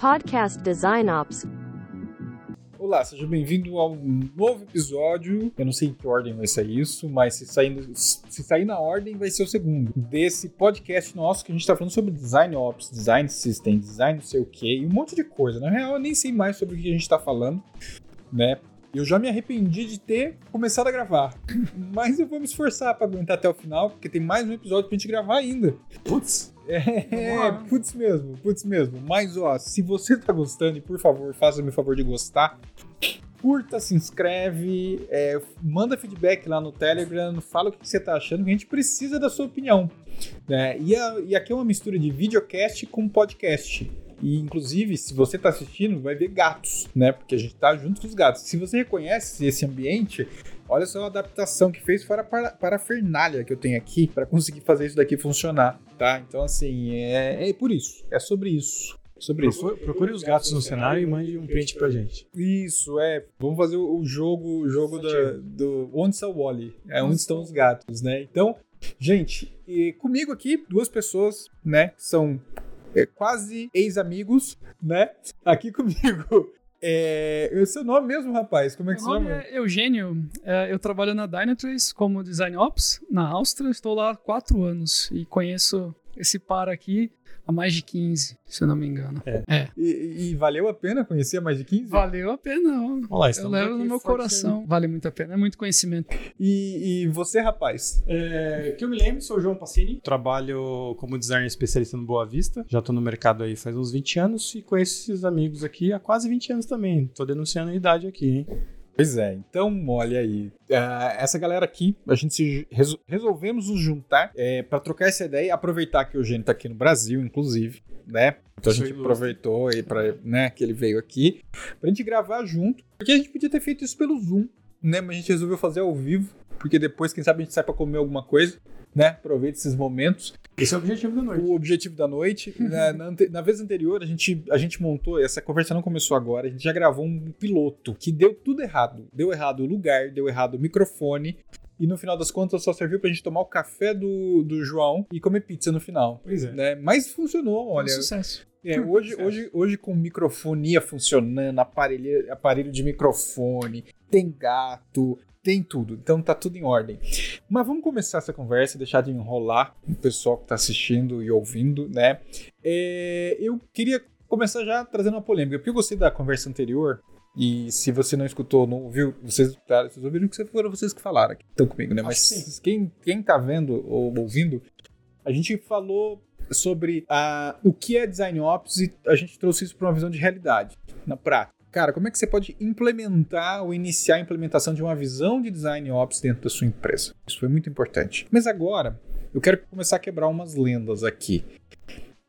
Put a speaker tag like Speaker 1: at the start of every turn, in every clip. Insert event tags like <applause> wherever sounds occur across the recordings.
Speaker 1: Podcast Design Ops.
Speaker 2: Olá, seja bem-vindo ao novo episódio. Eu não sei em que ordem vai sair isso, mas se sair, se sair na ordem, vai ser o segundo. Desse podcast nosso que a gente está falando sobre design ops, design system, design não sei o que, e um monte de coisa. Na real, eu nem sei mais sobre o que a gente está falando, né? Eu já me arrependi de ter começado a gravar. Mas eu vou me esforçar para aguentar até o final, porque tem mais um episódio pra gente gravar ainda.
Speaker 3: Putz!
Speaker 2: É, putz mesmo, putz mesmo. Mas ó, se você tá gostando, por favor, faça-me o favor de gostar. Curta, se inscreve, é, manda feedback lá no Telegram, fala o que você tá achando, que a gente precisa da sua opinião. Né? E, a, e aqui é uma mistura de videocast com podcast. E, inclusive, se você está assistindo, vai ver gatos, né? Porque a gente está junto com os gatos. Se você reconhece esse ambiente, olha só a adaptação que fez para a parafernália que eu tenho aqui para conseguir fazer isso daqui funcionar, tá? Então, assim, é, é por isso. É sobre isso sobre
Speaker 3: procure, isso. Procure os gatos no cenário e mande um print pra gente.
Speaker 2: Isso, é. Vamos fazer o jogo, o jogo da, do Onde está o Wally? É onde estão os gatos, né? Então, gente, comigo aqui, duas pessoas, né? São é, quase ex-amigos, né? Aqui comigo. É, o seu nome mesmo, rapaz? Como é que
Speaker 4: Meu
Speaker 2: se
Speaker 4: nome
Speaker 2: chama?
Speaker 4: é Eugênio. É, eu trabalho na Dynatrace como Design Ops, na Áustria. Estou lá há quatro anos e conheço esse par aqui há mais de 15, se eu não me engano.
Speaker 3: É.
Speaker 4: é.
Speaker 2: E, e, valeu a pena conhecer há mais de 15?
Speaker 4: Valeu a pena.
Speaker 3: Olá,
Speaker 4: eu levo no meu coração. Vale muito a pena, é muito conhecimento.
Speaker 2: E, e você, rapaz?
Speaker 3: É, que eu me lembro, sou o João Passini. Trabalho como designer especialista no Boa Vista. Já tô no mercado aí faz uns 20 anos e conheço esses amigos aqui há quase 20 anos também. Tô denunciando a idade aqui, hein?
Speaker 2: Pois é, então olha aí. Uh, essa galera aqui, a gente resol resolvemos nos juntar é, para trocar essa ideia e aproveitar que o Eugênio tá aqui no Brasil, inclusive, né? Então a gente aproveitou aí para, né, que ele veio aqui, pra gente gravar junto, porque a gente podia ter feito isso pelo Zoom, né? Mas a gente resolveu fazer ao vivo, porque depois, quem sabe, a gente sai para comer alguma coisa né? Aproveite esses momentos.
Speaker 3: Esse é o objetivo da noite.
Speaker 2: O objetivo da noite. <laughs> na, na, na, vez anterior, a gente, a gente montou, essa conversa não começou agora, a gente já gravou um piloto que deu tudo errado. Deu errado o lugar, deu errado o microfone. E no final das contas só serviu pra gente tomar o café do, do João e comer pizza no final.
Speaker 3: Pois é.
Speaker 2: Né? Mas funcionou, olha.
Speaker 4: Um sucesso.
Speaker 2: É, hoje, hoje, hoje com microfonia funcionando, aparelho, aparelho de microfone, tem gato, tem tudo. Então tá tudo em ordem. Mas vamos começar essa conversa, deixar de enrolar o pessoal que tá assistindo e ouvindo, né? É, eu queria começar já trazendo uma polêmica, porque eu gostei da conversa anterior. E se você não escutou, não ouviu, vocês, vocês ouviram que foram vocês que falaram aqui, estão comigo, né? Mas quem, quem tá vendo ou ouvindo, a gente falou sobre a, o que é design ops e a gente trouxe isso para uma visão de realidade, na prática. Cara, como é que você pode implementar ou iniciar a implementação de uma visão de design ops dentro da sua empresa? Isso foi muito importante. Mas agora, eu quero começar a quebrar umas lendas aqui.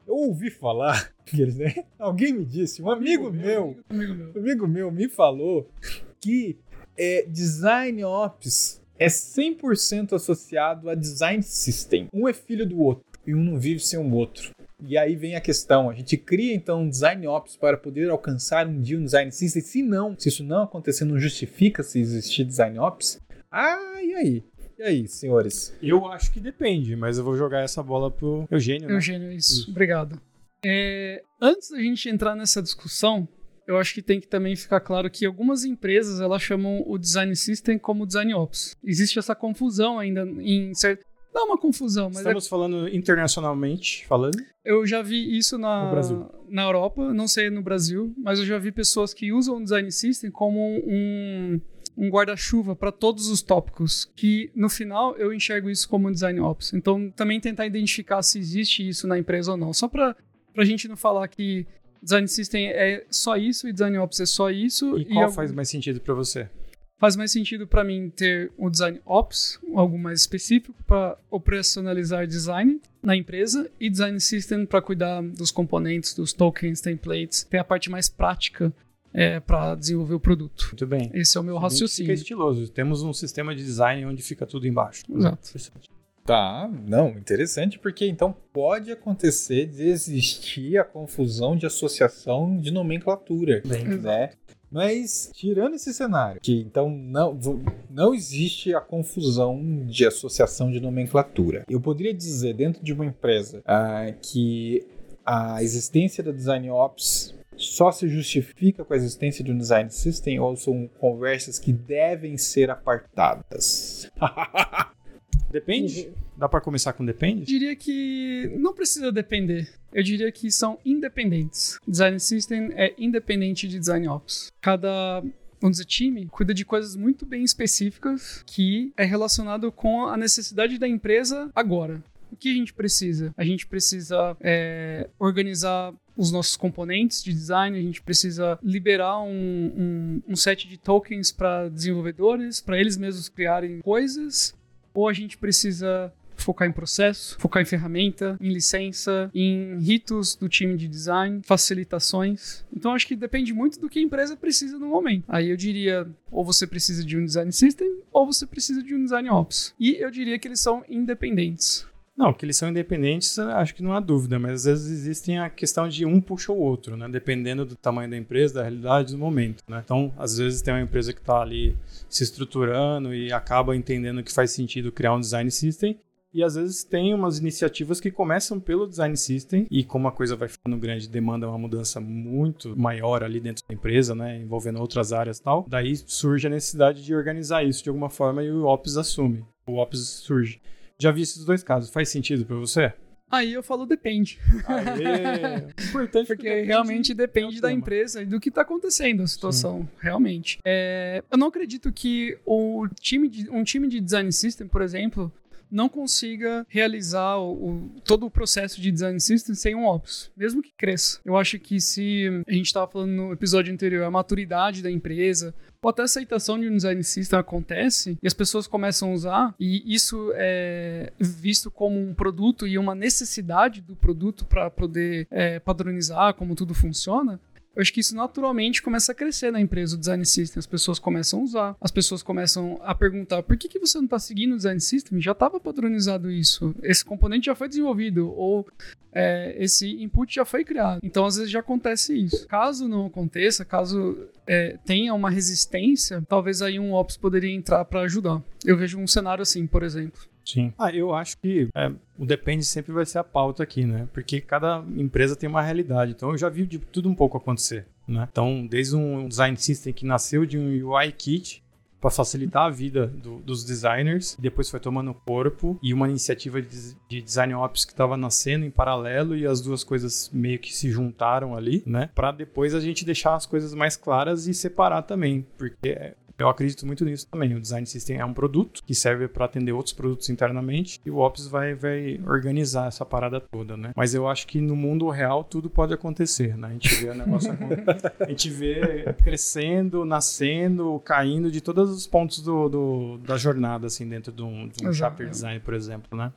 Speaker 2: Eu ouvi falar, né? alguém me disse, um amigo, amigo meu, amigo meu, amigo meu me falou que é, design ops é 100% associado a design system. Um é filho do outro e um não vive sem o outro. E aí vem a questão, a gente cria então um design ops para poder alcançar um dia um design system. Se não, se isso não acontecer, não justifica se existir design ops. Ah, e aí? E aí, senhores?
Speaker 3: Eu acho que depende, mas eu vou jogar essa bola pro Eugênio. Né?
Speaker 4: Eugênio, isso. isso. Obrigado. É, antes da gente entrar nessa discussão, eu acho que tem que também ficar claro que algumas empresas elas chamam o design system como design ops. Existe essa confusão ainda em certo dá uma confusão. Mas
Speaker 3: Estamos é... falando internacionalmente, falando?
Speaker 4: Eu já vi isso na, na Europa, não sei no Brasil, mas eu já vi pessoas que usam o design system como um, um guarda-chuva para todos os tópicos, que no final eu enxergo isso como um design ops. Então também tentar identificar se existe isso na empresa ou não, só para a gente não falar que design system é só isso e design ops é só isso.
Speaker 3: E, e qual faz mais sentido para você?
Speaker 4: Faz mais sentido para mim ter o design ops, algo mais específico para operacionalizar design na empresa e design system para cuidar dos componentes, dos tokens, templates, ter a parte mais prática é, para desenvolver o produto.
Speaker 3: Muito bem.
Speaker 4: Esse é o meu raciocínio.
Speaker 3: Fica estiloso. Temos um sistema de design onde fica tudo embaixo.
Speaker 4: Exato.
Speaker 2: Tá, não, interessante, porque então pode acontecer de existir a confusão de associação de nomenclatura,
Speaker 3: Bem,
Speaker 2: né? Mas, tirando esse cenário, que então não, não existe a confusão de associação de nomenclatura, eu poderia dizer dentro de uma empresa uh, que a existência da Design Ops só se justifica com a existência de um design system ou são conversas que devem ser apartadas? <laughs>
Speaker 3: Depende? Dá para começar com depende?
Speaker 4: Eu diria que não precisa depender. Eu diria que são independentes. Design System é independente de Design Ops. Cada vamos dizer, time, cuida de coisas muito bem específicas que é relacionado com a necessidade da empresa agora. O que a gente precisa? A gente precisa é, organizar os nossos componentes de design, a gente precisa liberar um, um, um set de tokens para desenvolvedores, para eles mesmos criarem coisas, ou a gente precisa focar em processo, focar em ferramenta, em licença, em ritos do time de design, facilitações. Então acho que depende muito do que a empresa precisa no momento. Aí eu diria, ou você precisa de um design system, ou você precisa de um design ops. E eu diria que eles são independentes.
Speaker 3: Não, que eles são independentes, acho que não há dúvida, mas às vezes existem a questão de um puxa o outro, né? Dependendo do tamanho da empresa, da realidade do momento, né? Então, às vezes tem uma empresa que está ali se estruturando e acaba entendendo que faz sentido criar um design system e às vezes tem umas iniciativas que começam pelo design system e como a coisa vai ficando grande, demanda uma mudança muito maior ali dentro da empresa, né, envolvendo outras áreas e tal. Daí surge a necessidade de organizar isso de alguma forma e o Ops assume. O Ops surge. Já vi esses dois casos. Faz sentido para você?
Speaker 4: Aí eu falo depende.
Speaker 3: Aê, <laughs> importante
Speaker 4: porque depende realmente depende da empresa e do que está acontecendo a situação, Sim. realmente. É, eu não acredito que o time de, um time de design system, por exemplo, não consiga realizar o, o, todo o processo de design system sem um ops, mesmo que cresça. Eu acho que se a gente estava falando no episódio anterior, a maturidade da empresa, ou até a aceitação de um design system acontece e as pessoas começam a usar, e isso é visto como um produto e uma necessidade do produto para poder é, padronizar como tudo funciona, eu acho que isso naturalmente começa a crescer na empresa, o design system. As pessoas começam a usar, as pessoas começam a perguntar por que, que você não está seguindo o design system? Já estava padronizado isso, esse componente já foi desenvolvido, ou é, esse input já foi criado. Então, às vezes, já acontece isso. Caso não aconteça, caso é, tenha uma resistência, talvez aí um Ops poderia entrar para ajudar. Eu vejo um cenário assim, por exemplo.
Speaker 3: Sim. Ah, eu acho que é, o depende sempre vai ser a pauta aqui, né? Porque cada empresa tem uma realidade. Então eu já vi de tudo um pouco acontecer, né? Então, desde um design system que nasceu de um UI kit para facilitar a vida do, dos designers, depois foi tomando corpo e uma iniciativa de, de design ops que estava nascendo em paralelo e as duas coisas meio que se juntaram ali, né? Para depois a gente deixar as coisas mais claras e separar também, porque eu acredito muito nisso também. O design system é um produto que serve para atender outros produtos internamente e o Ops vai, vai organizar essa parada toda, né? Mas eu acho que no mundo real tudo pode acontecer, né? A gente vê o negócio <laughs> a gente vê crescendo, nascendo, caindo de todos os pontos do, do da jornada, assim, dentro de um, de um chapter design, por exemplo, né?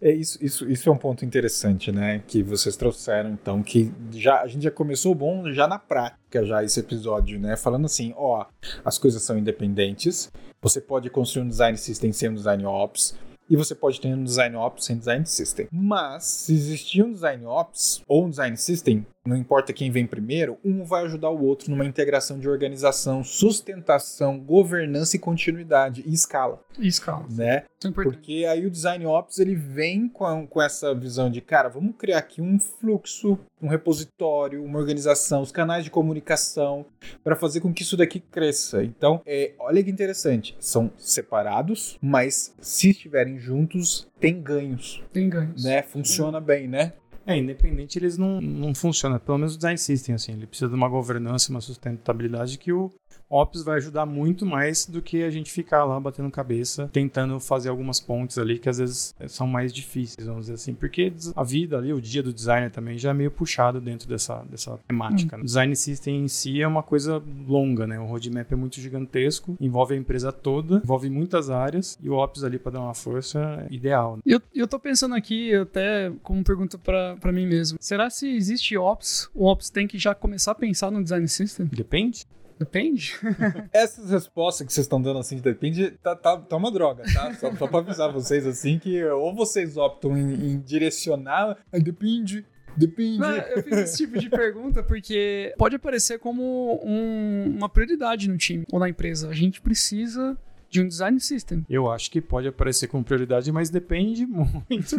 Speaker 2: É isso, isso, isso é um ponto interessante, né? Que vocês trouxeram, então, que já a gente já começou bom já na prática, já esse episódio, né? Falando assim, ó, as coisas são independentes. Você pode construir um design system sem um design ops e você pode ter um design ops sem design system. Mas se existir um design ops ou um design system, não importa quem vem primeiro, um vai ajudar o outro numa integração de organização, sustentação, governança e continuidade e escala.
Speaker 4: E escala.
Speaker 2: Né? É Porque aí o design ops ele vem com, com essa visão de, cara, vamos criar aqui um fluxo, um repositório, uma organização, os canais de comunicação para fazer com que isso daqui cresça. Então, é, olha que interessante, são separados, mas se estiverem juntos, tem ganhos.
Speaker 4: Tem ganhos.
Speaker 2: Né? Funciona bem, né?
Speaker 3: É, independente eles não, não funcionam. Pelo menos o design system, assim. Ele precisa de uma governança, uma sustentabilidade que o Ops vai ajudar muito mais do que a gente ficar lá batendo cabeça, tentando fazer algumas pontes ali que às vezes são mais difíceis, vamos dizer assim. Porque a vida ali, o dia do designer também já é meio puxado dentro dessa, dessa temática. Hum. Né? O design system em si é uma coisa longa, né? O roadmap é muito gigantesco, envolve a empresa toda, envolve muitas áreas e o Ops ali para dar uma força é ideal. Né?
Speaker 4: Eu, eu tô pensando aqui até como pergunta para mim mesmo. Será se existe Ops, o Ops tem que já começar a pensar no design system?
Speaker 3: Depende.
Speaker 4: Depende. <laughs>
Speaker 2: Essas respostas que vocês estão dando assim de depende, tá, tá, tá uma droga, tá? Só, só pra avisar vocês assim que ou vocês optam em, em direcionar, depende, Depende. Não,
Speaker 4: eu fiz esse tipo de pergunta porque pode aparecer como um, uma prioridade no time ou na empresa. A gente precisa de um design system.
Speaker 3: Eu acho que pode aparecer como prioridade, mas depende <laughs> muito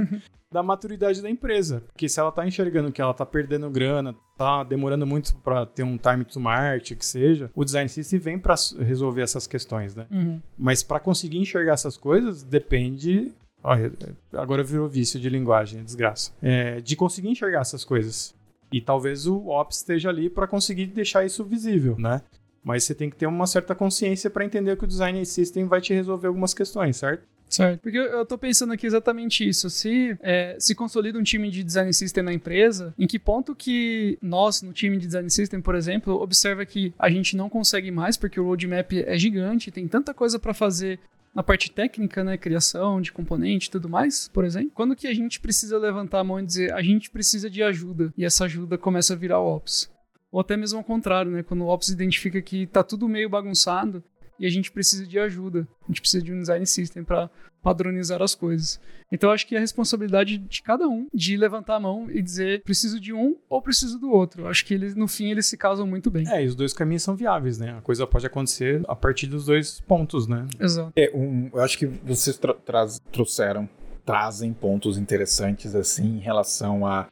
Speaker 3: da maturidade da empresa. Porque se ela tá enxergando que ela tá perdendo grana, tá demorando muito para ter um time to market, que seja, o design system vem para resolver essas questões, né?
Speaker 4: Uhum.
Speaker 3: Mas para conseguir enxergar essas coisas, depende. Olha, agora virou vício de linguagem, desgraça. É, de conseguir enxergar essas coisas. E talvez o Ops esteja ali para conseguir deixar isso visível, né? Mas você tem que ter uma certa consciência para entender que o design system vai te resolver algumas questões, certo?
Speaker 4: Certo. Porque eu tô pensando aqui exatamente isso. Se é, se consolida um time de design system na empresa, em que ponto que nós, no time de design system, por exemplo, observa que a gente não consegue mais porque o roadmap é gigante, tem tanta coisa para fazer na parte técnica, né, criação de componente e tudo mais, por exemplo. Quando que a gente precisa levantar a mão e dizer a gente precisa de ajuda e essa ajuda começa a virar ops? Ou até mesmo ao contrário, né, quando o ops identifica que tá tudo meio bagunçado e a gente precisa de ajuda. A gente precisa de um design system para padronizar as coisas. Então acho que é a responsabilidade de cada um de levantar a mão e dizer preciso de um ou preciso do outro. Acho que eles no fim eles se casam muito bem.
Speaker 3: É, e os dois caminhos são viáveis, né? A coisa pode acontecer a partir dos dois pontos, né?
Speaker 4: Exato.
Speaker 2: É, um, eu acho que vocês tra trouxeram, trazem pontos interessantes assim em relação a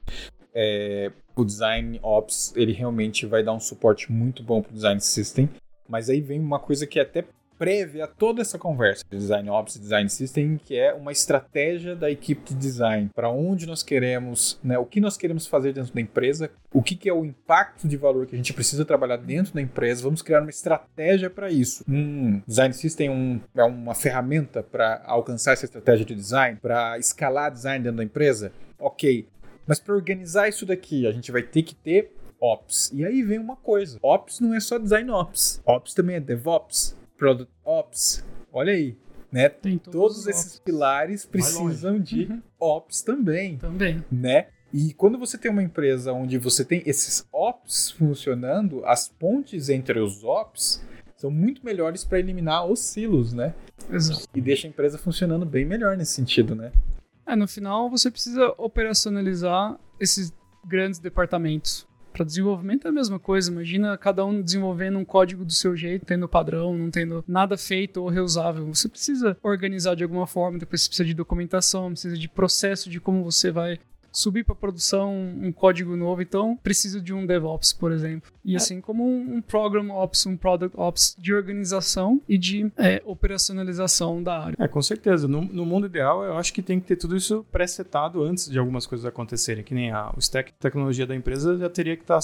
Speaker 2: é, o design ops, ele realmente vai dar um suporte muito bom para o design system. Mas aí vem uma coisa que é até prévia a toda essa conversa de design ops e design system, que é uma estratégia da equipe de design, para onde nós queremos, né, o que nós queremos fazer dentro da empresa, o que, que, é o impacto de valor que a gente precisa trabalhar dentro da empresa, vamos criar uma estratégia para isso. Um design system um, é uma ferramenta para alcançar essa estratégia de design, para escalar design dentro da empresa? Ok. Mas para organizar isso daqui, a gente vai ter que ter Ops. E aí vem uma coisa: Ops não é só design Ops. Ops também é DevOps, Product Ops. Olha aí. Né?
Speaker 4: Tem
Speaker 2: todos, todos esses ops. pilares precisam de uhum. Ops também.
Speaker 4: Também.
Speaker 2: Né? E quando você tem uma empresa onde você tem esses Ops funcionando, as pontes entre os Ops são muito melhores para eliminar os silos, né?
Speaker 4: Exato.
Speaker 2: E deixa a empresa funcionando bem melhor nesse sentido, né?
Speaker 4: É, no final você precisa operacionalizar esses grandes departamentos. Para desenvolvimento é a mesma coisa. Imagina cada um desenvolvendo um código do seu jeito, tendo padrão, não tendo nada feito ou reusável. Você precisa organizar de alguma forma, depois você precisa de documentação, precisa de processo de como você vai subir para produção um código novo, então preciso de um DevOps, por exemplo. E é. assim como um, Program Ops, um Product Ops de organização e de é, operacionalização da área.
Speaker 3: É, com certeza. No, no, mundo ideal, eu acho que tem que ter tudo isso pré-setado antes de algumas coisas acontecerem, que nem a, o stack de tecnologia da empresa já teria que, tá,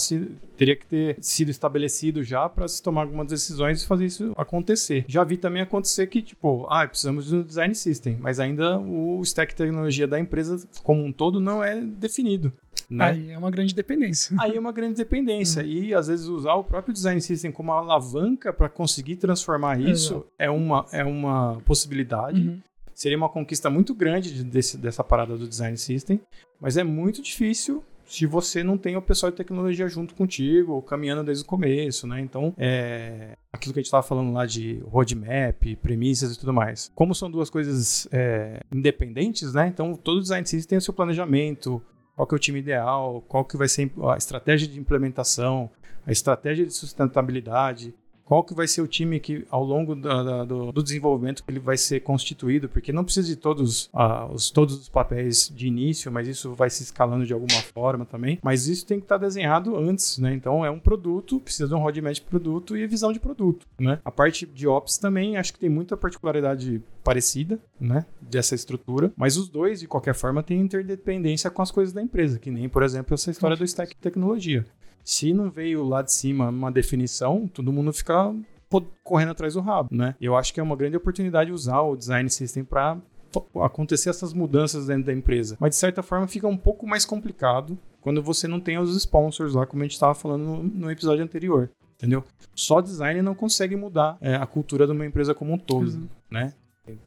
Speaker 3: teria que ter sido estabelecido já para se tomar algumas decisões e fazer isso acontecer. Já vi também acontecer que, tipo, ah, precisamos de um design system, mas ainda o stack de tecnologia da empresa como um todo não é definido. Né?
Speaker 4: Aí é uma grande dependência. <laughs>
Speaker 3: Aí é uma grande dependência. Uhum. E às vezes usar o próprio design system como alavanca para conseguir transformar isso é uma, é uma possibilidade. Uhum. Seria uma conquista muito grande desse, dessa parada do design system, mas é muito difícil se você não tem o pessoal de tecnologia junto contigo, ou caminhando desde o começo, né? Então, é aquilo que a gente estava falando lá de roadmap, premissas e tudo mais. Como são duas coisas é, independentes, né? Então, todo design system tem o seu planejamento, qual que é o time ideal, qual que vai ser a estratégia de implementação, a estratégia de sustentabilidade, qual que vai ser o time que ao longo da, da, do, do, desenvolvimento ele vai ser constituído, porque não precisa de todos, uh, os, todos os papéis de início, mas isso vai se escalando de alguma forma também. Mas isso tem que estar desenhado antes, né? Então é um produto, precisa de um roadmap de produto e visão de produto, né? A parte de Ops também acho que tem muita particularidade parecida, né, dessa estrutura, mas os dois, de qualquer forma, têm interdependência com as coisas da empresa, que nem, por exemplo, essa história do stack de tecnologia. Se não veio lá de cima uma definição, todo mundo fica correndo atrás do rabo, né? Eu acho que é uma grande oportunidade usar o design system para acontecer essas mudanças dentro da empresa. Mas de certa forma fica um pouco mais complicado quando você não tem os sponsors lá, como a gente estava falando no, no, episódio anterior. Entendeu? Só design não consegue mudar é, a cultura de uma empresa como um todo, uhum. né?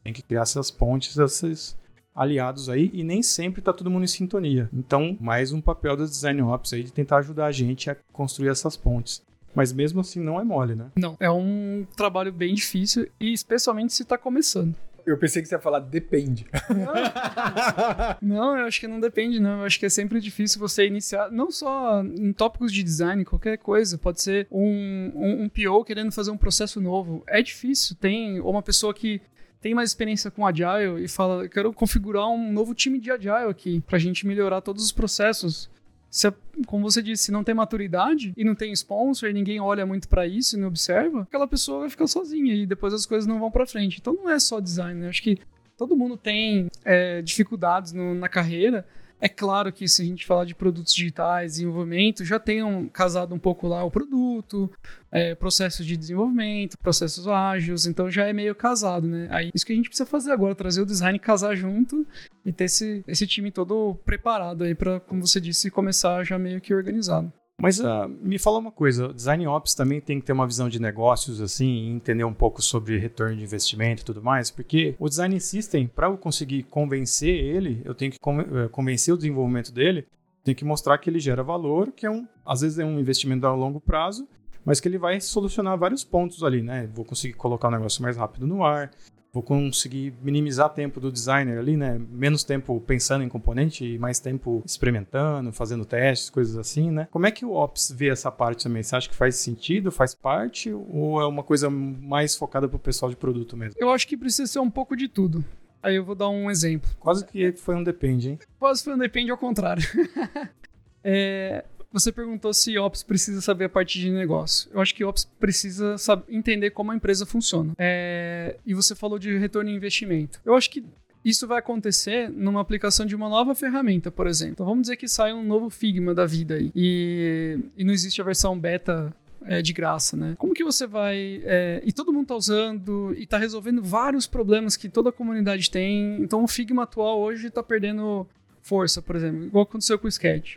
Speaker 3: Tem que criar essas pontes, esses, aliados aí e nem sempre tá todo mundo em sintonia. Então, mais um papel do Design Ops aí de tentar ajudar a gente a construir essas pontes. Mas mesmo assim não é mole, né?
Speaker 4: Não, é um trabalho bem difícil e especialmente se está começando.
Speaker 2: Eu pensei que você ia falar depende. <laughs>
Speaker 4: Não, eu acho que não depende, não. Eu acho que é sempre difícil você iniciar, não só em tópicos de design, qualquer coisa. Pode ser um, um, um PO querendo fazer um processo novo. É difícil. Tem uma pessoa que tem mais experiência com Agile e fala, eu quero configurar um novo time de Agile aqui, pra gente melhorar todos os processos. Se, como você disse, se não tem maturidade e não tem sponsor, e ninguém olha muito para isso e não observa, aquela pessoa vai ficar sozinha e depois as coisas não vão para frente. Então não é só design, né? Acho que todo mundo tem é, dificuldades no, na carreira, é claro que se a gente falar de produtos digitais, desenvolvimento, já tenham casado um pouco lá o produto, é, processos de desenvolvimento, processos ágeis, então já é meio casado, né? Aí isso que a gente precisa fazer agora, trazer o design, casar junto e ter esse, esse time todo preparado aí para, como você disse, começar já meio que organizado.
Speaker 3: Mas uh, me fala uma coisa, o Design Ops também tem que ter uma visão de negócios, assim, entender um pouco sobre retorno de investimento e tudo mais, porque o Design System, para eu conseguir convencer ele, eu tenho que eh, convencer o desenvolvimento dele, tenho que mostrar que ele gera valor, que é um, às vezes é um investimento a longo prazo, mas que ele vai solucionar vários pontos ali, né? Vou conseguir colocar o negócio mais rápido no ar, vou conseguir minimizar tempo do designer ali, né? Menos tempo pensando em componente e mais tempo experimentando, fazendo testes, coisas assim, né? Como é que o Ops vê essa parte também? Você acha que faz sentido, faz parte ou é uma coisa mais focada para o pessoal de produto mesmo?
Speaker 4: Eu acho que precisa ser um pouco de tudo. Aí eu vou dar um exemplo.
Speaker 3: Quase que foi um depende, hein?
Speaker 4: Quase foi um depende ao contrário. <laughs> é, você perguntou se Ops precisa saber a parte de negócio. Eu acho que Ops precisa saber, entender como a empresa funciona. É, e você falou de retorno em investimento. Eu acho que isso vai acontecer numa aplicação de uma nova ferramenta, por exemplo. Então vamos dizer que sai um novo Figma da vida aí e, e não existe a versão beta é, de graça, né? Como que você vai. É, e todo mundo tá usando e tá resolvendo vários problemas que toda a comunidade tem. Então o Figma atual hoje tá perdendo força, por exemplo, igual aconteceu com o Sketch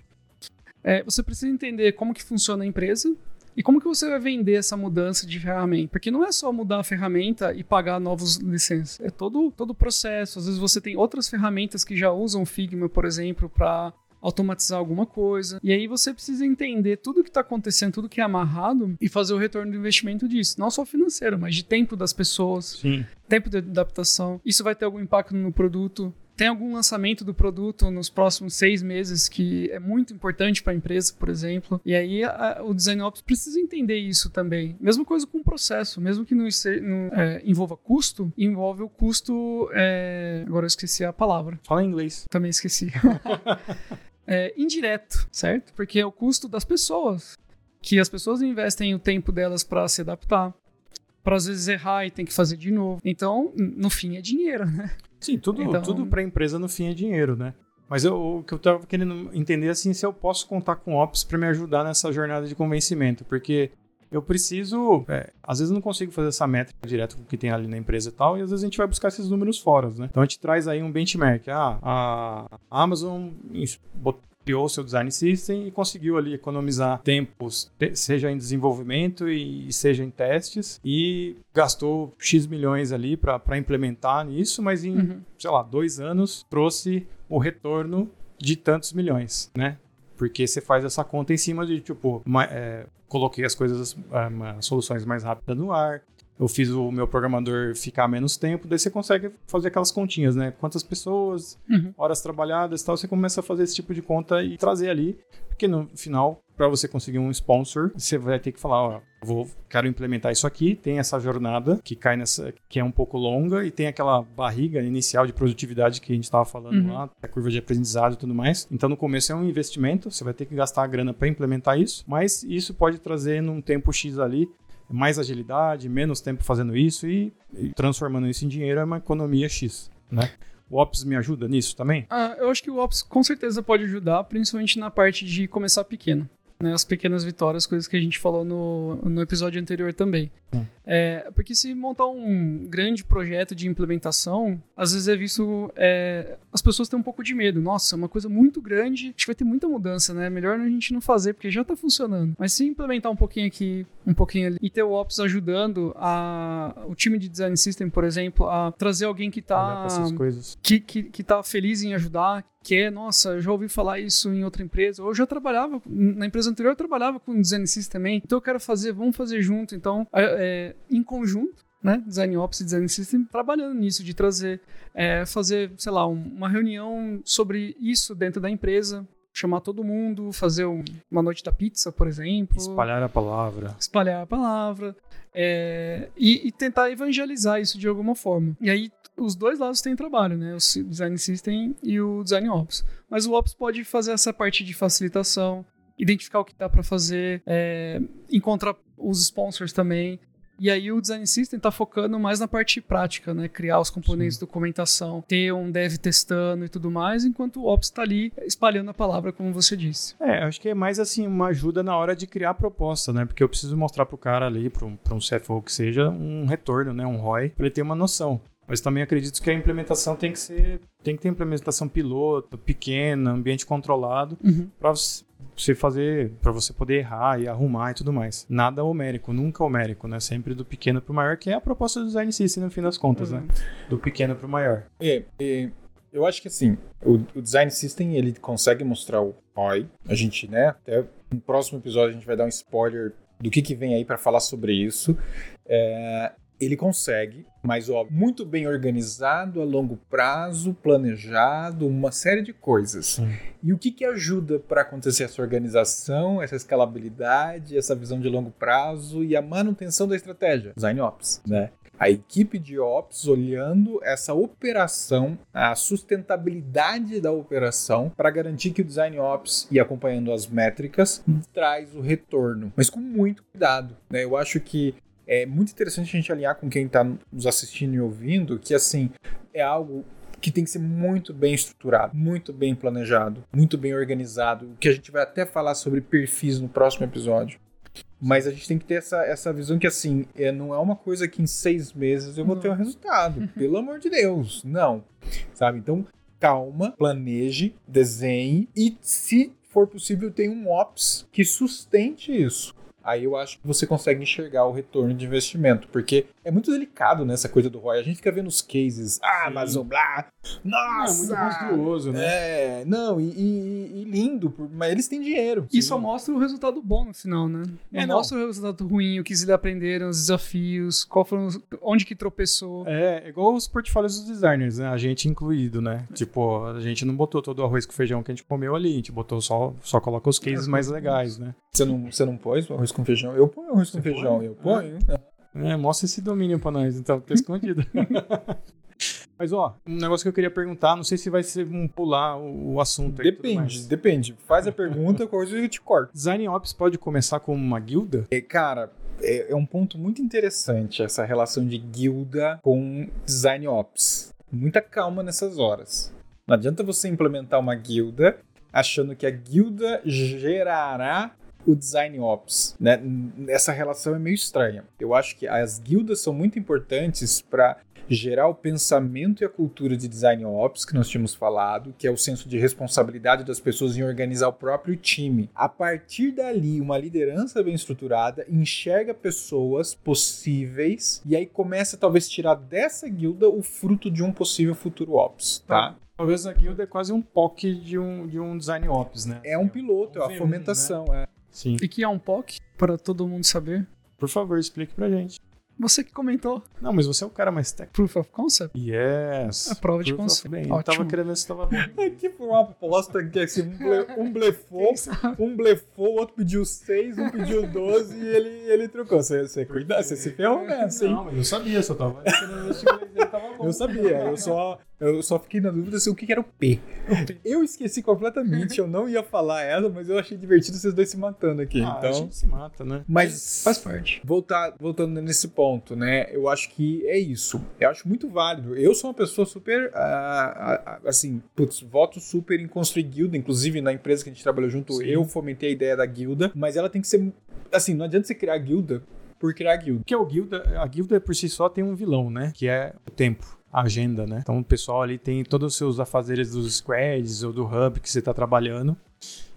Speaker 4: é, você precisa entender como que funciona a empresa e como que você vai vender essa mudança de ferramenta? Porque não é só mudar a ferramenta e pagar novos licenças. É todo todo o processo. Às vezes você tem outras ferramentas que já usam Figma, por exemplo, para automatizar alguma coisa. E aí você precisa entender tudo que está acontecendo, tudo que é amarrado e fazer o retorno do investimento disso. Não só financeiro, mas de tempo das pessoas,
Speaker 3: Sim.
Speaker 4: tempo de adaptação. Isso vai ter algum impacto no produto tem algum lançamento do produto nos próximos seis meses que é muito importante para a empresa, por exemplo. E aí a, o Design Ops precisa entender isso também. Mesma coisa com o processo, mesmo que não, não é, envolva custo, envolve o custo. É... Agora eu esqueci a palavra.
Speaker 3: Fala em inglês.
Speaker 4: Também esqueci. <laughs> é, indireto, certo? Porque é o custo das pessoas. Que as pessoas investem o tempo delas para se adaptar, para às vezes errar e tem que fazer de novo. Então, no fim, é dinheiro, né?
Speaker 3: Sim, tudo, então... tudo para a empresa no fim é dinheiro, né? Mas eu, o que eu estava querendo entender assim, se eu posso contar com Ops para me ajudar nessa jornada de convencimento, porque eu preciso, é, às vezes não consigo fazer essa métrica direto com o que tem ali na empresa e tal, e às vezes a gente vai buscar esses números fora, né? Então a gente traz aí um benchmark. Ah, a Amazon criou seu design system e conseguiu ali economizar tempos, seja em desenvolvimento e seja em testes, e gastou X milhões ali para implementar isso, mas em, uhum. sei lá, dois anos trouxe o retorno de tantos milhões, né? Porque você faz essa conta em cima de, tipo, uma, é, coloquei as coisas, uma, soluções mais rápidas no ar, eu fiz o meu programador ficar menos tempo, daí você consegue fazer aquelas continhas, né? Quantas pessoas, uhum. horas trabalhadas e tal, você começa a fazer esse tipo de conta e trazer ali, porque no final, para você conseguir um sponsor, você vai ter que falar, ó, vou, quero implementar isso aqui, tem essa jornada que cai nessa, que é um pouco longa e tem aquela barriga inicial de produtividade que a gente estava falando uhum. lá, a curva de aprendizado e tudo mais. Então no começo é um investimento, você vai ter que gastar a grana para implementar isso, mas isso pode trazer num tempo X ali mais agilidade, menos tempo fazendo isso e, e transformando isso em dinheiro é uma economia X, né? O Ops me ajuda nisso também?
Speaker 4: Ah, eu acho que o Ops com certeza pode ajudar, principalmente na parte de começar pequeno. Né, as pequenas vitórias, coisas que a gente falou no, no episódio anterior também. Hum. É, porque se montar um grande projeto de implementação, às vezes é visto. É, as pessoas têm um pouco de medo. Nossa, é uma coisa muito grande, a gente vai ter muita mudança, né? Melhor a gente não fazer, porque já tá funcionando. Mas se implementar um pouquinho aqui, um pouquinho ali, e ter o Ops ajudando a, o time de design system, por exemplo, a trazer alguém que tá. Que, que, que tá feliz em ajudar, que é, nossa, eu já ouvi falar isso em outra empresa, ou eu já trabalhava, na empresa anterior eu trabalhava com design system também, então eu quero fazer, vamos fazer junto. Então, é em conjunto, né? Design Ops e Design System trabalhando nisso, de trazer, é, fazer, sei lá, um, uma reunião sobre isso dentro da empresa, chamar todo mundo, fazer um, uma noite da pizza, por exemplo.
Speaker 3: Espalhar a palavra.
Speaker 4: Espalhar a palavra. É, e, e, tentar evangelizar isso de alguma forma. E aí, os dois lados têm trabalho, né? O Design System e o Design Ops. Mas o Ops pode fazer essa parte de facilitação, identificar o que dá para fazer, é, encontrar os sponsors também. E aí o Design System está focando mais na parte prática, né? Criar os componentes de documentação, ter um dev testando e tudo mais, enquanto o Ops está ali espalhando a palavra, como você disse.
Speaker 3: É, acho que é mais assim, uma ajuda na hora de criar a proposta, né? Porque eu preciso mostrar para o cara ali, para um, um CFO que seja, um retorno, né? Um ROI, para ele ter uma noção. Mas também acredito que a implementação tem que ser. Tem que ter implementação piloto, pequena, ambiente controlado, uhum. para você fazer, para você poder errar e arrumar e tudo mais. Nada homérico, nunca homérico, né? Sempre do pequeno para o maior, que é a proposta do design system no fim das contas, né? uhum. né? Do pequeno para o maior.
Speaker 2: É, é, eu acho que assim, o, o, design system ele consegue mostrar o ROI. A gente, né? Até no próximo episódio a gente vai dar um spoiler do que, que vem aí para falar sobre isso. É, ele consegue, mas ó, muito bem organizado, a longo prazo, planejado, uma série de coisas. Sim. E o que, que ajuda para acontecer essa organização, essa escalabilidade, essa visão de longo prazo e a manutenção da estratégia? Design Ops, né? A equipe de Ops olhando essa operação, a sustentabilidade da operação, para garantir que o Design Ops e acompanhando as métricas traz o retorno, mas com muito cuidado. Né? Eu acho que é muito interessante a gente alinhar com quem está nos assistindo e ouvindo que, assim, é algo que tem que ser muito bem estruturado, muito bem planejado, muito bem organizado, que a gente vai até falar sobre perfis no próximo episódio. Mas a gente tem que ter essa, essa visão que, assim, é, não é uma coisa que em seis meses eu vou ter um resultado. <laughs> Pelo amor de Deus. Não. Sabe? Então, calma, planeje, desenhe e, se for possível, tenha um ops que sustente isso aí eu acho que você consegue enxergar o retorno de investimento, porque é muito delicado nessa né, coisa do ROI. A gente fica vendo os cases, ah, Amazon, blá, nossa!
Speaker 3: É muito monstruoso, né?
Speaker 2: É, não, e, e, e lindo, mas eles têm dinheiro.
Speaker 4: E só mostra o resultado bom no final, né? Não é, não. mostra o resultado ruim, o que eles aprenderam, os desafios, qual foram, onde que tropeçou.
Speaker 3: É, igual os portfólios dos designers, né? A gente incluído, né? Tipo, a gente não botou todo o arroz com feijão que a gente comeu ali, a gente botou só, só coloca os cases mais legais, né?
Speaker 2: Você não, você não pôs o arroz com feijão? Eu ponho arroz com feijão, eu ponho.
Speaker 3: É, mostra esse domínio pra nós, então, tá escondido. <laughs> Mas, ó, um negócio que eu queria perguntar, não sei se vai ser um pular o, o assunto
Speaker 2: aí. Depende, depende. Faz a pergunta, coisa eu te corto.
Speaker 3: Design Ops pode começar como uma guilda?
Speaker 2: É, cara, é, é um ponto muito interessante essa relação de guilda com Design Ops. Muita calma nessas horas. Não adianta você implementar uma guilda achando que a guilda gerará o design ops, né? Essa relação é meio estranha. Eu acho que as guildas são muito importantes para gerar o pensamento e a cultura de design ops que nós tínhamos falado, que é o senso de responsabilidade das pessoas em organizar o próprio time. A partir dali, uma liderança bem estruturada enxerga pessoas possíveis e aí começa talvez tirar dessa guilda o fruto de um possível futuro ops, tá?
Speaker 3: Talvez a guilda é quase um POC de um, de um design ops, né?
Speaker 2: É um piloto, é uma fomentação, né? é.
Speaker 3: Sim.
Speaker 4: E que é um POC, para todo mundo saber.
Speaker 3: Por favor, explique pra gente.
Speaker 4: Você que comentou.
Speaker 3: Não, mas você é o cara mais técnico.
Speaker 4: Proof of Concept?
Speaker 3: Yes.
Speaker 4: A prova de conceito.
Speaker 3: Bem, eu tava querendo ver se tava bom. <laughs>
Speaker 2: Aqui foi uma aposta que assim, um, ble, um blefou, um blefou, o outro pediu 6, um pediu 12 e ele, ele trocou. Você, você cuida, você se ferrou nessa,
Speaker 3: hein? Não, mas eu sabia, só tava querendo ver se tava bom.
Speaker 2: Eu sabia, eu só, eu só fiquei na dúvida se o que era o P. Eu esqueci completamente, eu não ia falar ela, mas eu achei divertido vocês dois se matando aqui. Ah, então, a
Speaker 3: gente se mata, né?
Speaker 2: Mas faz parte. Voltar, voltando nesse ponto, né? Eu acho que é isso. Eu acho muito válido. Eu sou uma pessoa super, uh, uh, assim, putz, voto super em construir guilda. Inclusive, na empresa que a gente trabalhou junto, Sim. eu fomentei a ideia da guilda, mas ela tem que ser, assim, não adianta você criar guilda por criar guilda.
Speaker 3: Porque o guilda, a guilda por si só tem um vilão, né? Que é o tempo agenda, né? Então o pessoal ali tem todos os seus afazeres dos squads ou do hub que você está trabalhando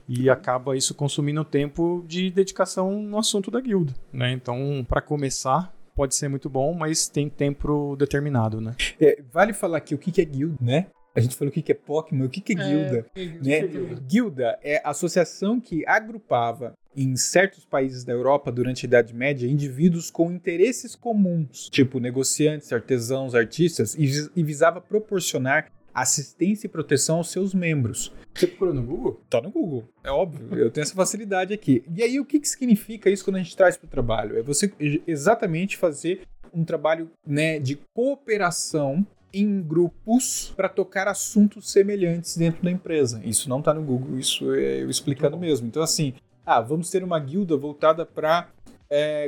Speaker 3: e acaba isso consumindo tempo de dedicação no assunto da guilda, né? Então, para começar, pode ser muito bom, mas tem tempo determinado, né?
Speaker 2: É, vale falar aqui o que é guild, né? A gente falou o que que é Pokémon, o que que é guilda. né? Guilda é a associação que agrupava em certos países da Europa durante a Idade Média indivíduos com interesses comuns, tipo negociantes, artesãos, artistas, e, vis- e visava proporcionar assistência e proteção aos seus membros.
Speaker 3: Você procurou no Google?
Speaker 2: Tá no Google, é óbvio. Eu tenho essa facilidade aqui. E aí, o que, que significa isso quando a gente traz para o trabalho? É você exatamente fazer um trabalho né, de cooperação em grupos para tocar assuntos semelhantes dentro da empresa. Isso não tá no Google, isso é eu explicando mesmo. Então, assim, ah, vamos ter uma guilda voltada para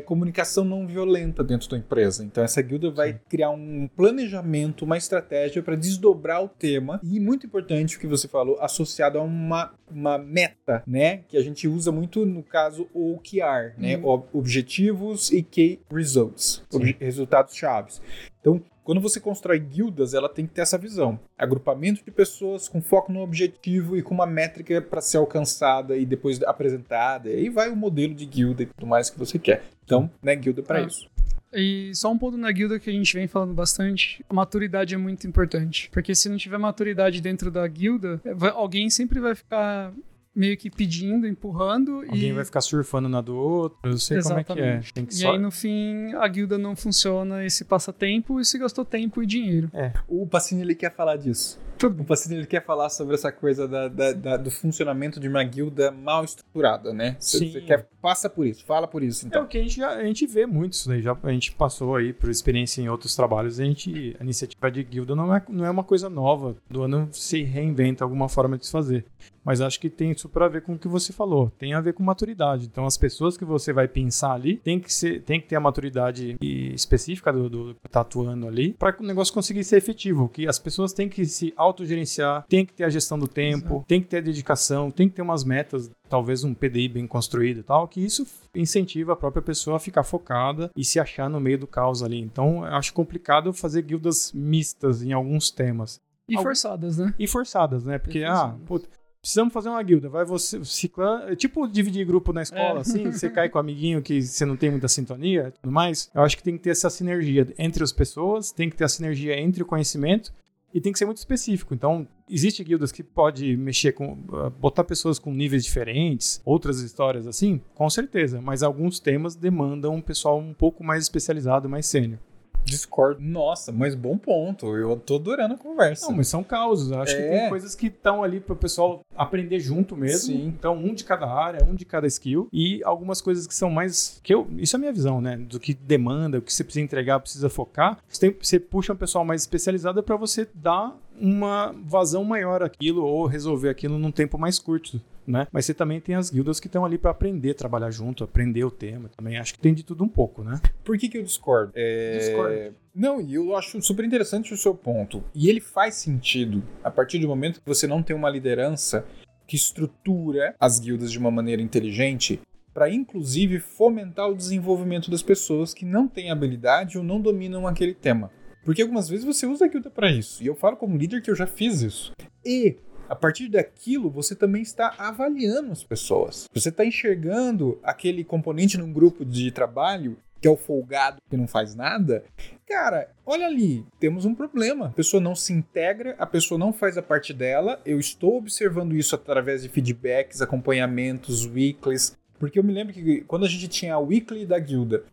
Speaker 2: comunicação não violenta dentro da empresa. Então, essa guilda vai criar um planejamento, uma estratégia para desdobrar o tema. E muito importante o que você falou, associado a uma, uma meta, né? Que a gente usa muito no caso OKR, né? Ob- Objetivos e Key Results, obje- resultados chaves. Então, quando você constrói guildas, ela tem que ter essa visão. Agrupamento de pessoas com foco no objetivo e com uma métrica para ser alcançada e depois apresentada. E aí vai o modelo de guilda e tudo mais que você quer. Então, né, guilda para
Speaker 4: Ah.
Speaker 2: isso.
Speaker 4: E só um ponto na guilda que a gente vem falando bastante, a maturidade é muito importante. Porque se não tiver maturidade dentro da guilda, alguém sempre vai ficar meio que pedindo, empurrando
Speaker 3: Alguém
Speaker 4: e...
Speaker 3: vai ficar surfando na do outro, eu sei como é que é.
Speaker 4: Exatamente.
Speaker 3: Tem que
Speaker 4: E
Speaker 3: só...
Speaker 4: aí, no fim, a guilda não funciona, esse passatempo e se gastou tempo e dinheiro.
Speaker 2: O Pacini ele quer falar disso. O Pacini ele quer falar sobre essa coisa da- da- da- do funcionamento de uma guilda mal estruturada, né? Você
Speaker 3: Sim.
Speaker 2: você quer passa por isso, fala por isso.
Speaker 3: É
Speaker 2: Então,
Speaker 3: o que a gente, a gente vê muito isso daí. Já, a gente passou aí por experiência em outros trabalhos. A, gente, a iniciativa de guilda não é, não é uma coisa nova. Do ano se reinventa alguma forma de se fazer. Mas acho que tem super a ver com o que você falou. Tem a ver com maturidade. Então, as pessoas que você vai pensar ali tem que, ser, tem que ter a maturidade específica do, do que tá atuando ali para que o negócio conseguir ser efetivo. Que as pessoas têm que se autogerenciar, tem que ter a gestão do tempo, tem que ter a dedicação, tem que ter umas metas, talvez um PDI bem construído e tal, que isso incentiva a própria pessoa a ficar focada e se achar no meio do caos ali. Então, eu acho complicado fazer guildas mistas em alguns temas.
Speaker 4: E forçadas, né?
Speaker 3: E forçadas, né? Porque, ah, puta, precisamos fazer uma guilda. Vai você, ciclano. é Tipo dividir grupo na escola,
Speaker 4: É.
Speaker 3: assim, você cai com o amiguinho que você não tem muita sintonia e tudo mais. Eu acho que tem que ter essa sinergia entre as pessoas, tem que ter a sinergia entre o conhecimento e tem que ser muito específico. Então, existe guildas que pode mexer com. ah, botar pessoas com níveis diferentes, outras histórias assim, com certeza. Mas alguns temas demandam um pessoal um pouco mais especializado, mais sênior.
Speaker 2: Discordo. Nossa, mas bom ponto. Eu tô adorando a conversa.
Speaker 3: Não, mas são causos. Eu acho que
Speaker 2: É.
Speaker 3: tem coisas que estão ali para o pessoal aprender junto mesmo.
Speaker 2: Sim.
Speaker 3: Então, um de cada área, um de cada skill. E algumas coisas que são mais. que eu Isso é a minha visão, né? Do que demanda, o que você precisa entregar, precisa focar. Você, tem- você puxa um pessoal mais especializado para você dar uma vazão maior àquilo ou resolver aquilo num tempo mais curto. Né? Mas você também tem as guildas que estão ali para aprender a trabalhar junto, aprender o tema. Também acho que tem de tudo um pouco, né?
Speaker 2: Por que, que eu discordo? É...
Speaker 3: Discordo.
Speaker 2: Não, e eu acho super interessante o seu ponto. E ele faz sentido a partir do momento que você não tem uma liderança que estrutura as guildas de uma maneira inteligente para inclusive fomentar o desenvolvimento das pessoas que não têm habilidade ou não dominam aquele tema. Porque algumas vezes você usa a guilda para isso. E eu falo como líder que eu já fiz isso. E a partir daquilo, você também está avaliando as pessoas. Você está enxergando aquele componente num grupo de trabalho que é o folgado que não faz nada. Cara, olha ali, temos um problema. A pessoa não se integra, a pessoa não faz a parte dela. Eu estou observando isso através de feedbacks, acompanhamentos, weeklies. Porque eu me lembro que quando a gente tinha a weekly da guilda,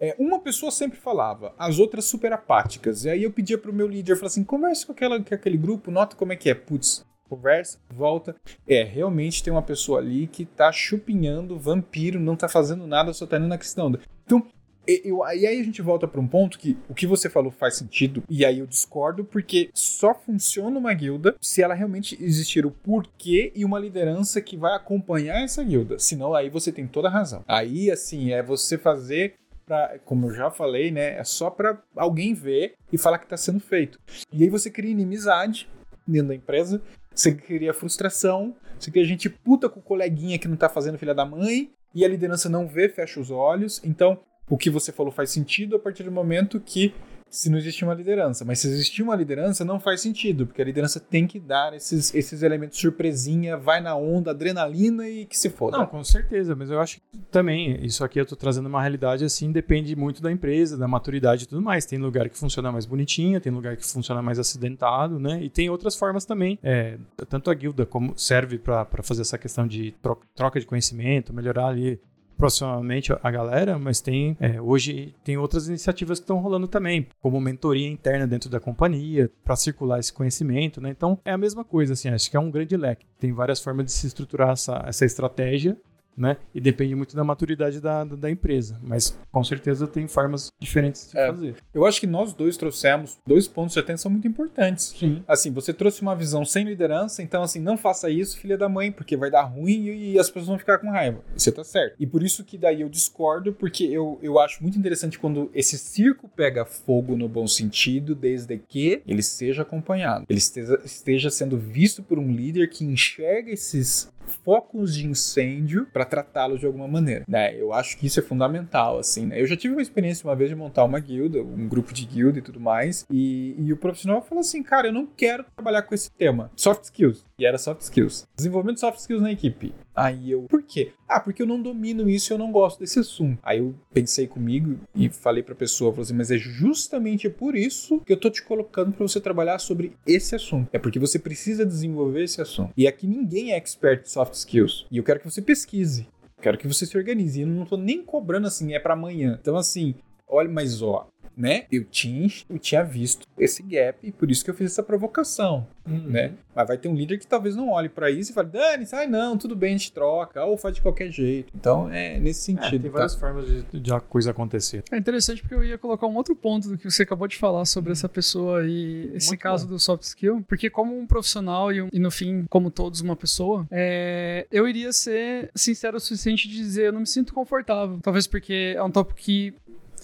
Speaker 2: é, uma pessoa sempre falava, as outras super apáticas. E aí eu pedia pro meu líder, falava assim, converse com, aquela, com aquele grupo, nota como é que é. Putz, conversa, volta. É, realmente tem uma pessoa ali que tá chupinhando, vampiro, não tá fazendo nada, só tá indo na questão. Então, eu- e aí a gente volta para um ponto que o que você falou faz sentido, e aí eu discordo, porque só funciona uma guilda se ela realmente existir o porquê e uma liderança que vai acompanhar essa guilda. Senão, aí você tem toda a razão. Aí, assim, é você fazer Pra, como eu já falei, né? É só pra alguém ver e falar que tá sendo feito. E aí você cria inimizade dentro da empresa, você cria frustração, você cria gente puta com o coleguinha que não tá fazendo filha da mãe, e a liderança não vê, fecha os olhos. Então, o que você falou faz sentido a partir do momento que se não existir uma liderança. Mas se existir uma liderança, não faz sentido, porque a liderança tem que dar esses, esses elementos surpresinha, vai na onda, adrenalina e que se foda.
Speaker 3: Não, com certeza, mas eu acho que também, isso aqui eu tô trazendo uma realidade assim, depende muito da empresa, da maturidade e tudo mais. Tem lugar que funciona mais bonitinho, tem lugar que funciona mais acidentado, né? E tem outras formas também. É, tanto a guilda como serve para fazer essa questão de troca de conhecimento, melhorar ali profissionalmente a galera, mas tem é, hoje tem outras iniciativas que estão rolando também, como mentoria interna dentro da companhia para circular esse conhecimento, né? Então é a mesma coisa, assim, acho que é um grande leque. Tem várias formas de se estruturar essa, essa estratégia né? E depende muito da maturidade da, da, da empresa. Mas com certeza tem formas diferentes de é, fazer.
Speaker 2: Eu acho que nós dois trouxemos dois pontos de atenção muito importantes.
Speaker 3: Sim.
Speaker 2: Assim, você trouxe uma visão sem liderança, então assim, não faça isso, filha da mãe, porque vai dar ruim e, e as pessoas vão ficar com raiva. Você tá certo. E por isso que daí eu discordo, porque eu, eu acho muito interessante quando esse circo pega fogo no bom sentido, desde que ele seja acompanhado. Ele esteja, esteja sendo visto por um líder que enxerga esses focos de incêndio para tratá-los de alguma maneira, né? Eu acho que isso é fundamental, assim, né? Eu já tive uma experiência uma vez de montar uma guilda, um grupo de guilda e tudo mais, e, e o profissional falou assim, cara, eu não quero trabalhar com esse tema, soft skills. E era soft skills. Desenvolvimento de soft skills na equipe. Aí eu, por quê? Ah, porque eu não domino isso e eu não gosto desse assunto. Aí eu pensei comigo e falei pra pessoa, falei assim, mas é justamente por isso que eu tô te colocando para você trabalhar sobre esse assunto. É porque você precisa desenvolver esse assunto. E aqui ninguém é expert em soft skills. E eu quero que você pesquise. Quero que você se organize. Eu não tô nem cobrando assim, é para amanhã. Então, assim, olha, mas ó, né? Eu tinha, eu tinha visto esse gap e por isso que eu fiz essa provocação, uhum. né? Mas vai ter um líder que talvez não olhe para isso e fale, Dani, sai não, tudo bem, a gente troca, ou faz de qualquer jeito. Então, é nesse é, sentido. É,
Speaker 3: tem várias tá? formas de, de, a coisa acontecer.
Speaker 4: É interessante porque eu ia colocar um outro ponto do que você acabou de falar sobre essa pessoa e esse Muito caso bom. do soft skill, porque como um profissional e, e no fim, como todos, uma pessoa, é, eu iria ser sincero o suficiente de dizer, eu não me sinto confortável. Talvez porque é um tópico que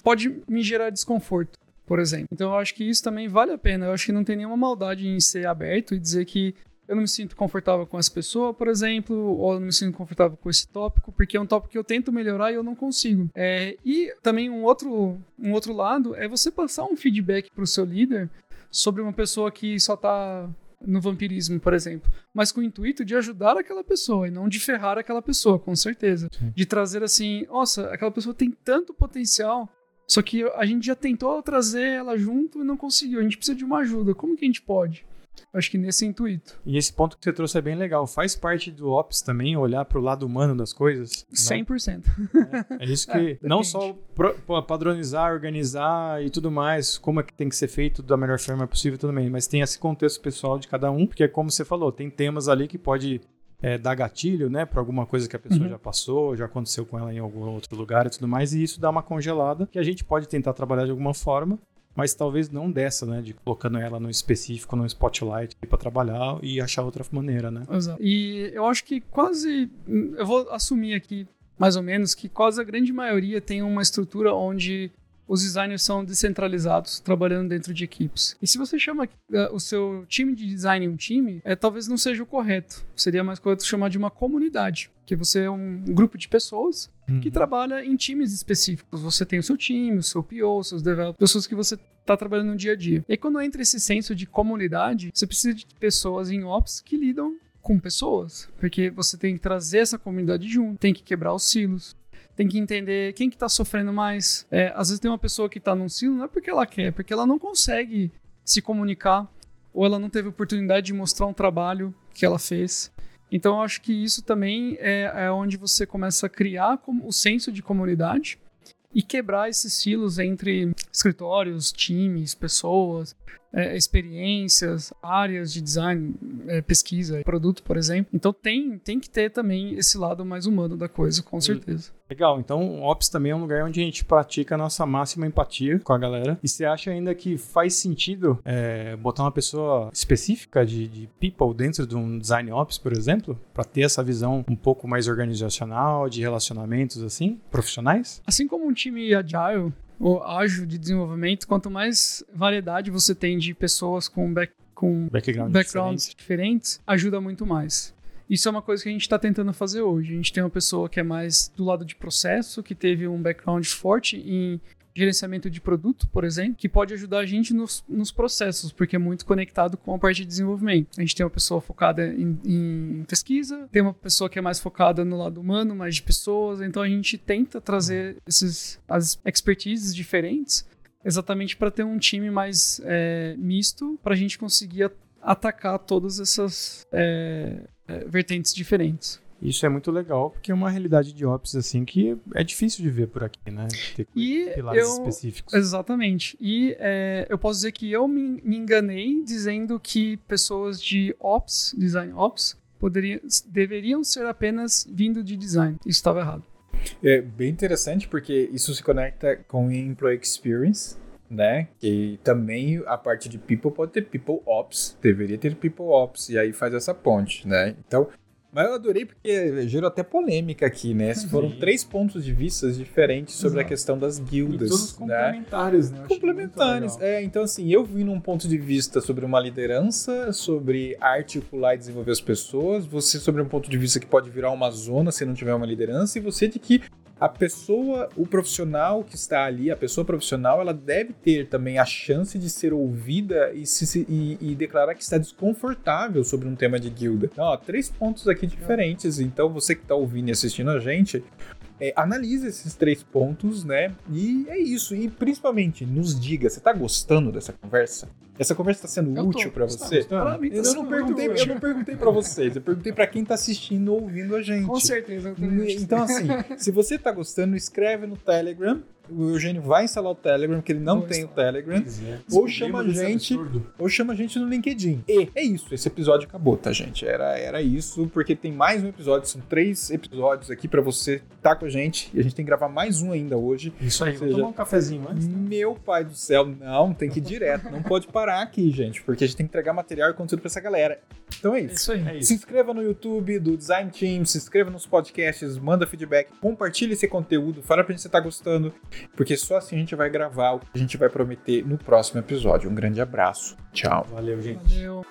Speaker 4: pode me gerar desconforto, por exemplo. Então eu acho que isso também vale a pena. Eu acho que não tem nenhuma maldade em ser aberto e dizer que eu não me sinto confortável com essa pessoa, por exemplo, ou eu não me sinto confortável com esse tópico, porque é um tópico que eu tento melhorar e eu não consigo. É, e também um outro, um outro lado é você passar um feedback para o seu líder sobre uma pessoa que só está no vampirismo, por exemplo, mas com o intuito de ajudar aquela pessoa e não de ferrar aquela pessoa, com certeza. Sim. De trazer assim, nossa, aquela pessoa tem tanto potencial só que a gente já tentou trazer ela junto e não conseguiu. A gente precisa de uma ajuda. Como que a gente pode? Acho que nesse intuito.
Speaker 3: E esse ponto que você trouxe é bem legal. Faz parte do Ops também olhar para o lado humano das coisas?
Speaker 4: 100%.
Speaker 3: É, é isso que <laughs> é, não só padronizar, organizar e tudo mais, como é que tem que ser feito da melhor forma possível também, mas tem esse contexto pessoal de cada um, porque como você falou, tem temas ali que pode é, dar gatilho, né, para alguma coisa que a pessoa uhum. já passou, já aconteceu com ela em algum outro lugar e tudo mais, e isso dá uma congelada que a gente pode tentar trabalhar de alguma forma, mas talvez não dessa, né, de colocando ela no específico, no spotlight para trabalhar e achar outra maneira, né?
Speaker 4: Exato. E eu acho que quase, eu vou assumir aqui mais ou menos que quase a grande maioria tem uma estrutura onde os designers são descentralizados, trabalhando dentro de equipes. E se você chama uh, o seu time de design um time, é, talvez não seja o correto. Seria mais correto chamar de uma comunidade, que você é um grupo de pessoas uhum. que trabalha em times específicos. Você tem o seu time, o seu PO, seus developers, pessoas que você está trabalhando no dia a dia. E aí, quando entra esse senso de comunidade, você precisa de pessoas em ops que lidam com pessoas, porque você tem que trazer essa comunidade junto, tem que quebrar os silos, tem que entender quem que tá sofrendo mais. É, às vezes tem uma pessoa que tá num silo, não é porque ela quer, é porque ela não consegue se comunicar ou ela não teve oportunidade de mostrar um trabalho que ela fez. Então eu acho que isso também é, é onde você começa a criar o senso de comunidade e quebrar esses silos entre escritórios, times, pessoas, é, experiências, áreas de design, é, pesquisa, produto, por exemplo. Então tem, tem que ter também esse lado mais humano da coisa, com certeza.
Speaker 3: Legal, então o Ops também é um lugar onde a gente pratica a nossa máxima empatia com a galera. E você acha ainda que faz sentido é, botar uma pessoa específica de, de people dentro de um design Ops, por exemplo, para ter essa visão um pouco mais organizacional, de relacionamentos assim, profissionais?
Speaker 4: Assim como um time agile, ágil de desenvolvimento, quanto mais variedade você tem de pessoas com, back, com
Speaker 3: Background
Speaker 4: backgrounds diferentes, ajuda muito mais. Isso é uma coisa que a gente está tentando fazer hoje. A gente tem uma pessoa que é mais do lado de processo, que teve um background forte em gerenciamento de produto, por exemplo, que pode ajudar a gente nos, nos processos, porque é muito conectado com a parte de desenvolvimento. A gente tem uma pessoa focada em, em pesquisa, tem uma pessoa que é mais focada no lado humano, mais de pessoas, então a gente tenta trazer esses, as expertises diferentes exatamente para ter um time mais é, misto, para a gente conseguir atacar todas essas é, é, vertentes diferentes.
Speaker 3: Isso é muito legal, porque é uma realidade de ops assim que é difícil de ver por aqui, né?
Speaker 4: Ter e pilares eu, específicos. Exatamente. E é, eu posso dizer que eu me, me, enganei dizendo que pessoas de ops, design ops, poderiam, deveriam ser apenas vindo de design. Isso estava errado.
Speaker 2: É bem interessante porque isso se conecta com employee experience, né? E também a parte de people pode ter people ops, deveria ter people ops e aí faz essa ponte, né? Então mas eu adorei porque gerou até polêmica aqui, né? <laughs> Foram três pontos de vista diferentes sobre Exato. a questão das guildas. E todos
Speaker 3: né? complementares, né?
Speaker 2: Complementares. É, então assim, eu vi num ponto de vista sobre uma liderança, sobre articular e desenvolver as pessoas, você sobre um ponto de vista que pode virar uma zona se não tiver uma liderança, e você de que a pessoa, o profissional que está ali, a pessoa profissional, ela deve ter também a chance de ser ouvida e, se, e, e declarar que está desconfortável sobre um tema de guilda. Então, ó, três pontos aqui diferentes. Então, você que está ouvindo e assistindo a gente, é, analise esses três pontos, né? E é isso. E principalmente, nos diga, você está gostando dessa conversa? Essa conversa está sendo eu útil para você? Pra mim, tá eu, não perguntei, eu não perguntei para vocês, eu perguntei para quem está assistindo ou ouvindo a gente.
Speaker 4: Com certeza.
Speaker 2: Então, assim, <laughs> se você está gostando, escreve no Telegram o Eugênio vai instalar o Telegram, porque ele não Vou tem instalar. o Telegram, é. ou chama a gente, ou chama a gente no LinkedIn. E é isso, esse episódio acabou, tá, gente? Era, era isso, porque tem mais um episódio, são três episódios aqui para você estar tá com a gente, e a gente tem que gravar mais um ainda hoje.
Speaker 3: Isso aí, seja, tomar um cafezinho antes.
Speaker 2: Né? Meu pai do céu, não, tem que ir direto, não pode parar aqui, gente, porque a gente tem que entregar material e conteúdo para essa galera. Então é isso.
Speaker 4: Isso aí.
Speaker 2: É isso. Se inscreva no YouTube do Design Team, se inscreva nos podcasts, manda feedback, compartilhe esse conteúdo, fala pra gente se você tá gostando porque só assim a gente vai gravar o que a gente vai prometer no próximo episódio. Um grande abraço. Tchau.
Speaker 3: Valeu, gente.
Speaker 4: Valeu.